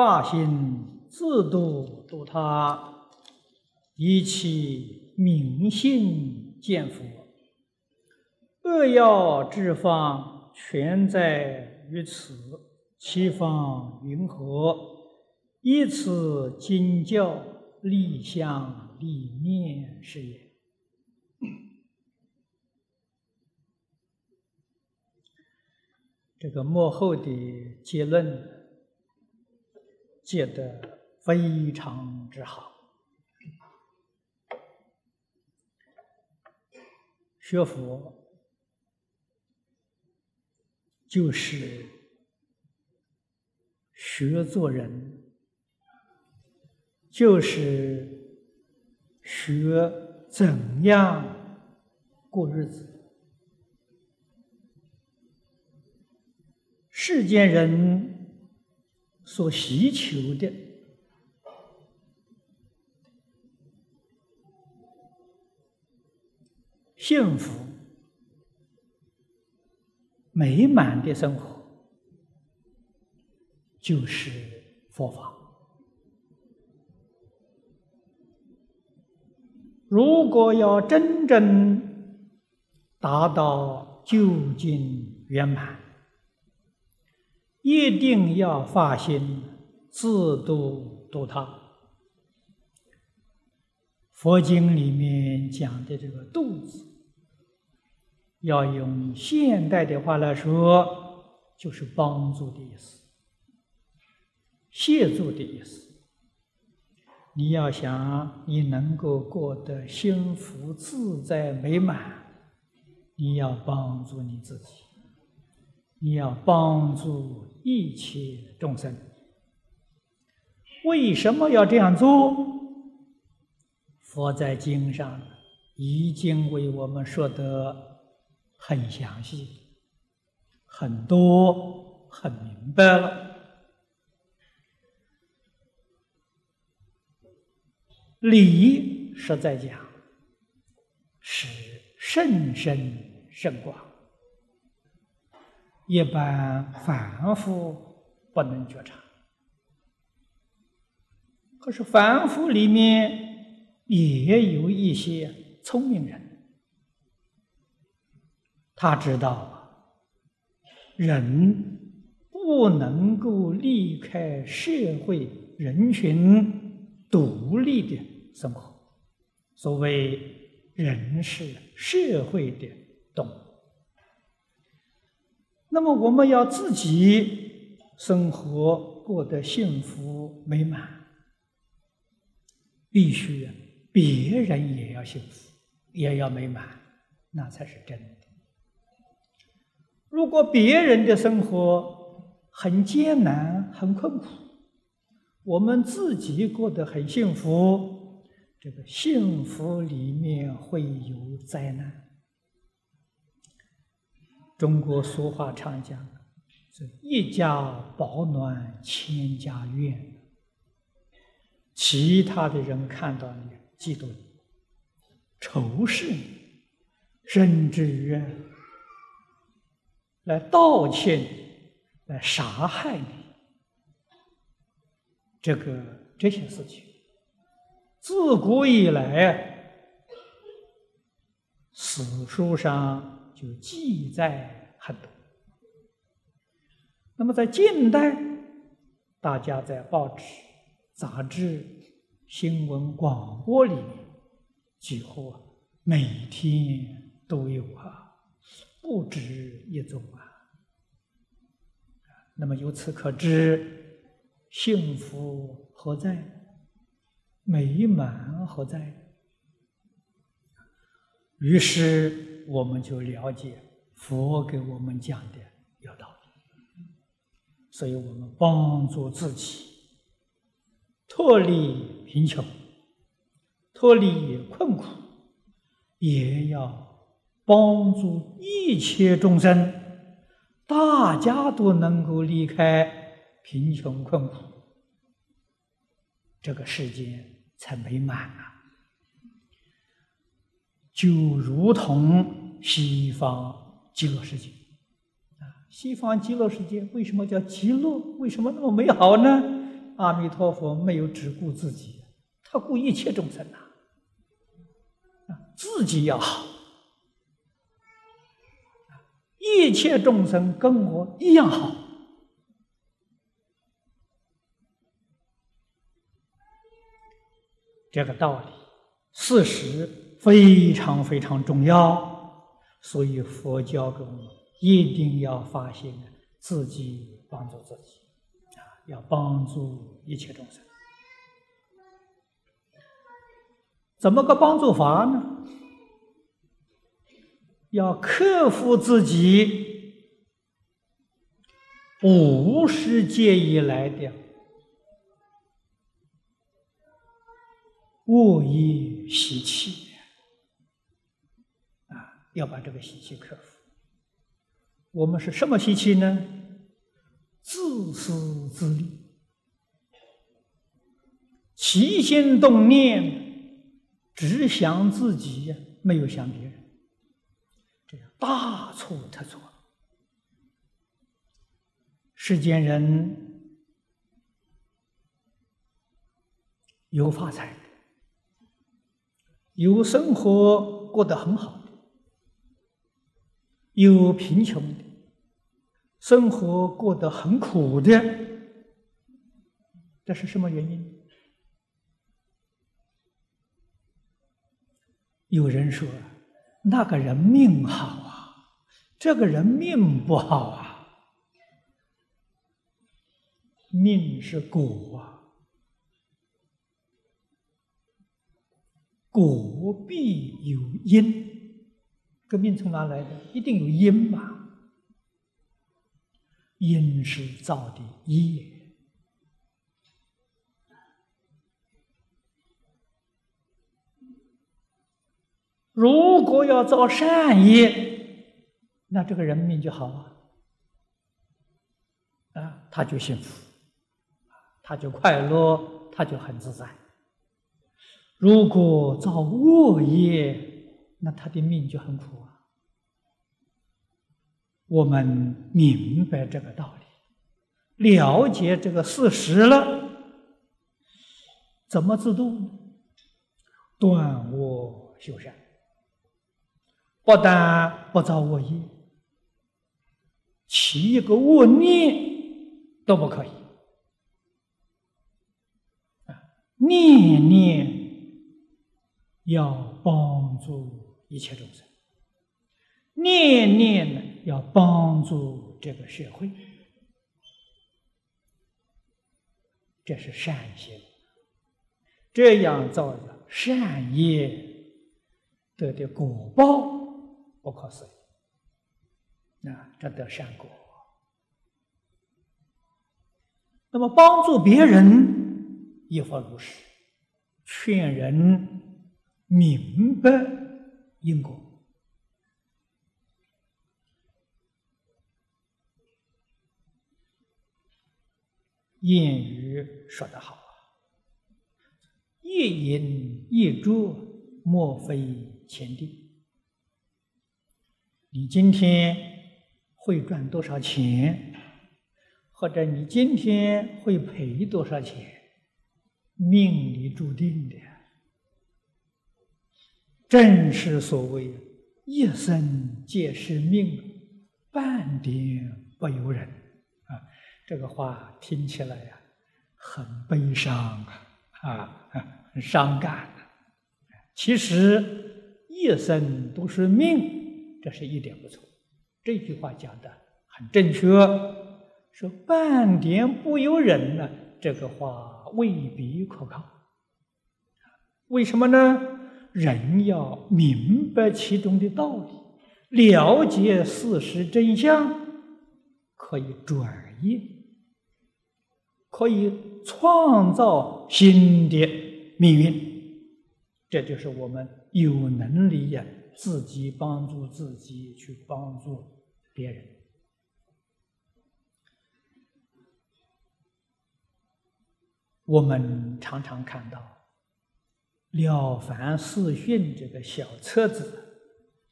发心自度度他，以其明心见佛。恶要之方全在于此，其方云何？以此经教立相立念是也。这个幕后的结论结得非常之好。学佛就是学做人，就是学怎样过日子。世间人所需求的幸福、美满的生活，就是佛法。如果要真正达到究竟圆满，一定要发心自度度他。佛经里面讲的这个“度”字，要用现代的话来说，就是帮助的意思，协助的意思。你要想你能够过得幸福、自在、美满，你要帮助你自己。你要帮助一切众生，为什么要这样做？佛在经上已经为我们说得很详细、很多、很明白了。理实在讲，是甚深甚广。一般凡夫不能觉察，可是凡夫里面也有一些聪明人，他知道人不能够离开社会人群独立的生活，所谓人是社会的动物。那么我们要自己生活过得幸福美满，必须别人也要幸福，也要美满，那才是真的。如果别人的生活很艰难、很困苦，我们自己过得很幸福，这个幸福里面会有灾难。中国俗话常讲：“是一家保暖，千家怨。”其他的人看到你，嫉妒你、仇视你，甚至于来盗窃你、来杀害你。这个这些事情，自古以来，史书上。就记载很多。那么在近代，大家在报纸、杂志、新闻、广播里面，几乎每天都有啊，不止一种啊。那么由此可知，幸福何在？美满何在？于是。我们就了解佛给我们讲的有道理，所以我们帮助自己脱离贫穷、脱离困苦，也要帮助一切众生，大家都能够离开贫穷困苦，这个世界才美满啊！就如同。西方极乐世界啊，西方极乐世界为什么叫极乐？为什么那么美好呢？阿弥陀佛没有只顾自己，他顾一切众生呐。自己要好，一切众生跟我一样好，这个道理事实非常非常重要，所以佛教给我们一定要发心自己帮助自己，啊，要帮助一切众生。怎么个帮助法呢？要克服自己无世界以来的恶业习气！要把这个习气克服。我们是什么习气呢？自私自利，起心动念。只想自己，没有想别人，这大错特错。世间人有发财的，有生活过得很好，有贫穷的，生活过得很苦的，这是什么原因？有人说，那个人命好啊，这个人命不好啊。命是果啊，果必有因，这命从哪来的？一定有因嘛。因是造的业。如果要造善业，那这个人命就好啊，啊，他就幸福，他就快乐，他就很自在。如果造恶业，那他的命就很苦啊。我们明白这个道理，了解这个事实了，怎么自度？断恶修善。不但不造恶业，起一个恶念都不可以！念念要帮助一切众生，念念呢要帮助这个社会，这是善行。这样造的善业得的果报。不可思议，啊，这得善果。那么帮助别人亦复如是，劝人明白因果。谚语说得好啊，“一饮一啄，莫非前定。”你今天会赚多少钱，或者你今天会赔多少钱，命里注定的。正是所谓“一生皆是命，半点不由人”啊！这个话听起来呀，很悲伤啊，啊，很伤感。其实一生都是命。这是一点不错，这句话讲的很正确。说半点不由人呢，这个话未必可靠。为什么呢？人要明白其中的道理，了解事实真相，可以转业，可以创造新的命运。这就是我们有能力呀。自己帮助自己，去帮助别人。我们常常看到《了凡四训》这个小册子，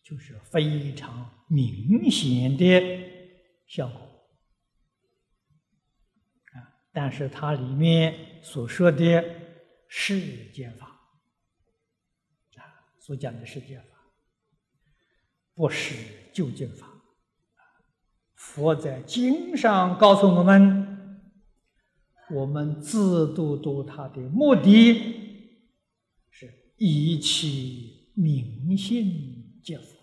就是非常明显的效果。啊，但是它里面所说的世间法啊，所讲的世间法，不是究竟法。佛在经上告诉我们，我们自度度他的目的以其明心见佛。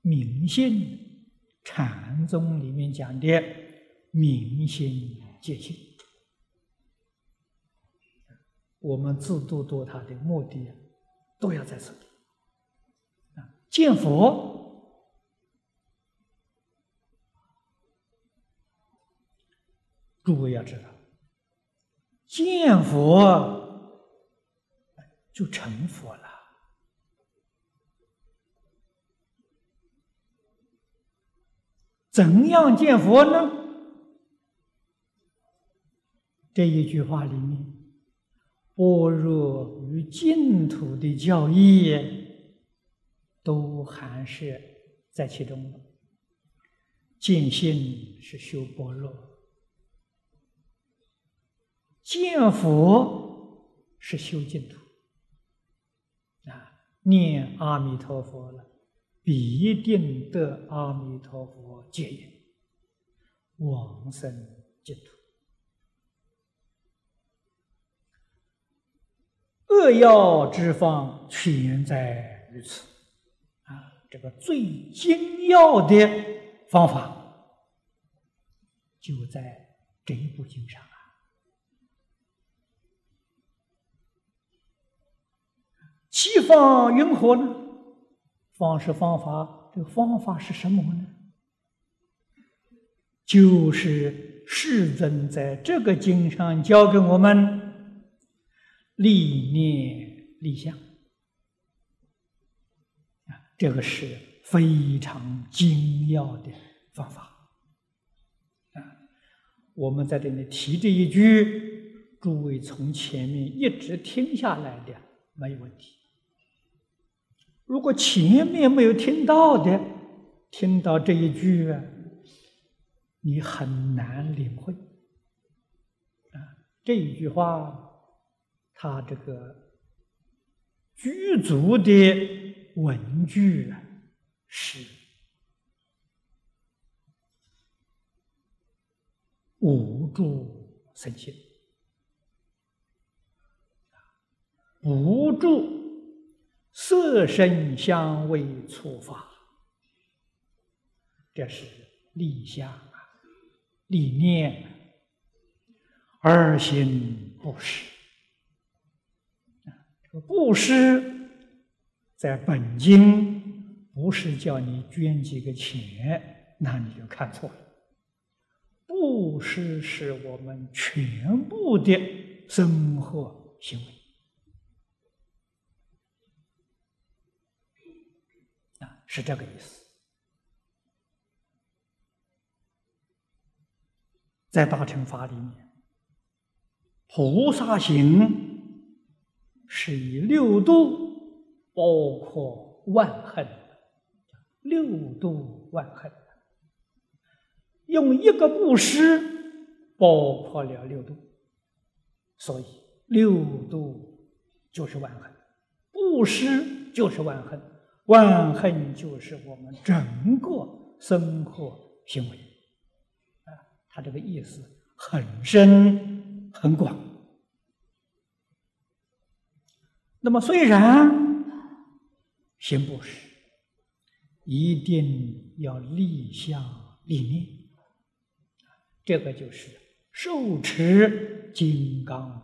明心，禅宗里面讲的明心见。性，我们自度度他的目的都要在此。啊，见佛，诸位要知道，见佛就成佛了。怎样见佛呢？这一句话里面，般若与净土的教义都还是在其中的。见性是修般若，见佛是修净土。念阿弥陀佛了。必定得阿弥陀佛接引，往生净土。扼要之方全在于此。啊，这个最精要的方法，就在这一部经上方云何呢？方式方法，这个方法是什么呢？就是世尊在这个经上教给我们立念立相啊，这个是非常精要的方法啊。我们在这里提这一句，诸位从前面一直听下来的没有问题。如果前面没有听到的，听到这一句，你很难领会啊。这一句话，他这个具足的文句啊，是无助生心，不住。色声香味触法，这是立相啊，立念，二心布施。这个布施在本经不是叫你捐几个钱，那你就看错了。布施是我们全部的生活行为。是这个意思，在大乘法里面，菩萨行是以六度包括万恨，六度万恨，用一个布施包括了六度，所以六度就是万恨，布施就是万恨。万恨就是我们整个生活行为，啊，他这个意思很深很广。那么虽然行布施，一定要立相立念，这个就是受持金刚